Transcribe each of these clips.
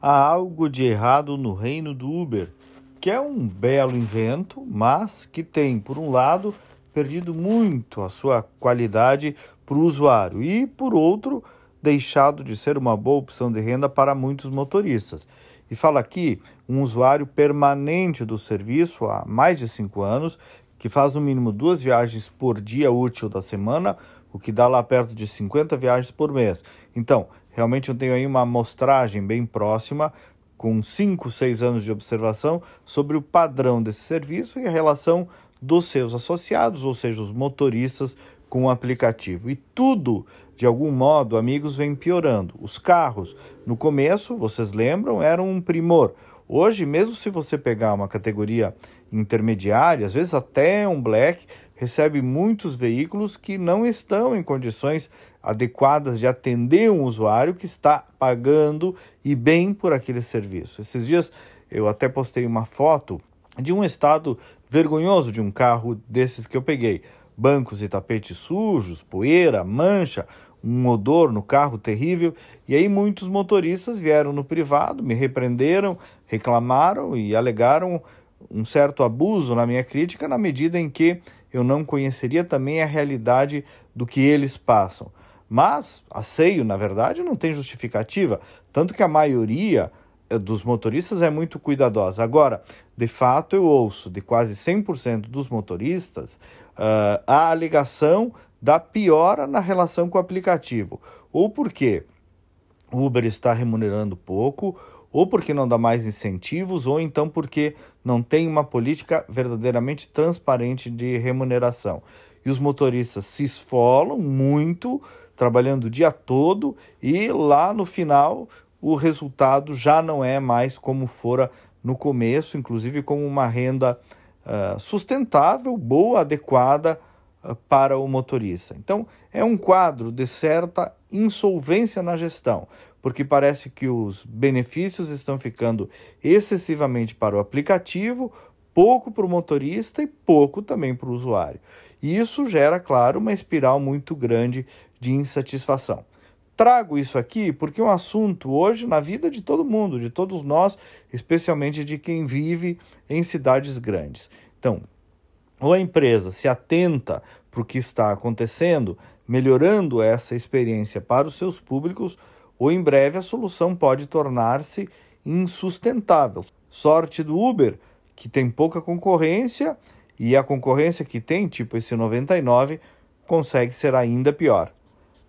há algo de errado no reino do Uber, que é um belo invento, mas que tem, por um lado, perdido muito a sua qualidade para o usuário e, por outro, deixado de ser uma boa opção de renda para muitos motoristas. E fala aqui um usuário permanente do serviço há mais de cinco anos, que faz no mínimo duas viagens por dia útil da semana, o que dá lá perto de 50 viagens por mês. Então, realmente eu tenho aí uma amostragem bem próxima, com 5, 6 anos de observação, sobre o padrão desse serviço e a relação dos seus associados, ou seja, os motoristas com o aplicativo. E tudo, de algum modo, amigos, vem piorando. Os carros, no começo, vocês lembram, eram um primor. Hoje, mesmo se você pegar uma categoria intermediária, às vezes até um black, recebe muitos veículos que não estão em condições adequadas de atender um usuário que está pagando e bem por aquele serviço. Esses dias eu até postei uma foto de um estado vergonhoso de um carro desses que eu peguei. Bancos e tapetes sujos, poeira, mancha, um odor no carro terrível. E aí muitos motoristas vieram no privado, me repreenderam, reclamaram e alegaram um certo abuso na minha crítica na medida em que eu não conheceria também a realidade do que eles passam. Mas a seio, na verdade, não tem justificativa, tanto que a maioria eh, dos motoristas é muito cuidadosa. Agora, de fato, eu ouço de quase 100% dos motoristas uh, a alegação da piora na relação com o aplicativo. Ou porque o Uber está remunerando pouco, ou porque não dá mais incentivos, ou então porque não tem uma política verdadeiramente transparente de remuneração. E os motoristas se esfolam muito, trabalhando o dia todo, e lá no final o resultado já não é mais como fora no começo, inclusive com uma renda uh, sustentável, boa, adequada para o motorista. Então, é um quadro de certa insolvência na gestão, porque parece que os benefícios estão ficando excessivamente para o aplicativo, pouco para o motorista e pouco também para o usuário. E isso gera, claro, uma espiral muito grande de insatisfação. Trago isso aqui porque é um assunto hoje na vida de todo mundo, de todos nós, especialmente de quem vive em cidades grandes. Então, ou a empresa se atenta para o que está acontecendo, melhorando essa experiência para os seus públicos, ou em breve a solução pode tornar-se insustentável. Sorte do Uber, que tem pouca concorrência, e a concorrência que tem, tipo esse 99, consegue ser ainda pior.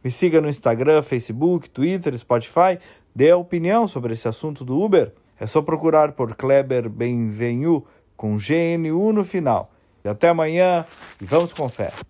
Me siga no Instagram, Facebook, Twitter, Spotify. Dê a opinião sobre esse assunto do Uber. É só procurar por Kleber Benvenu com GNU no final. E até amanhã e vamos com fé.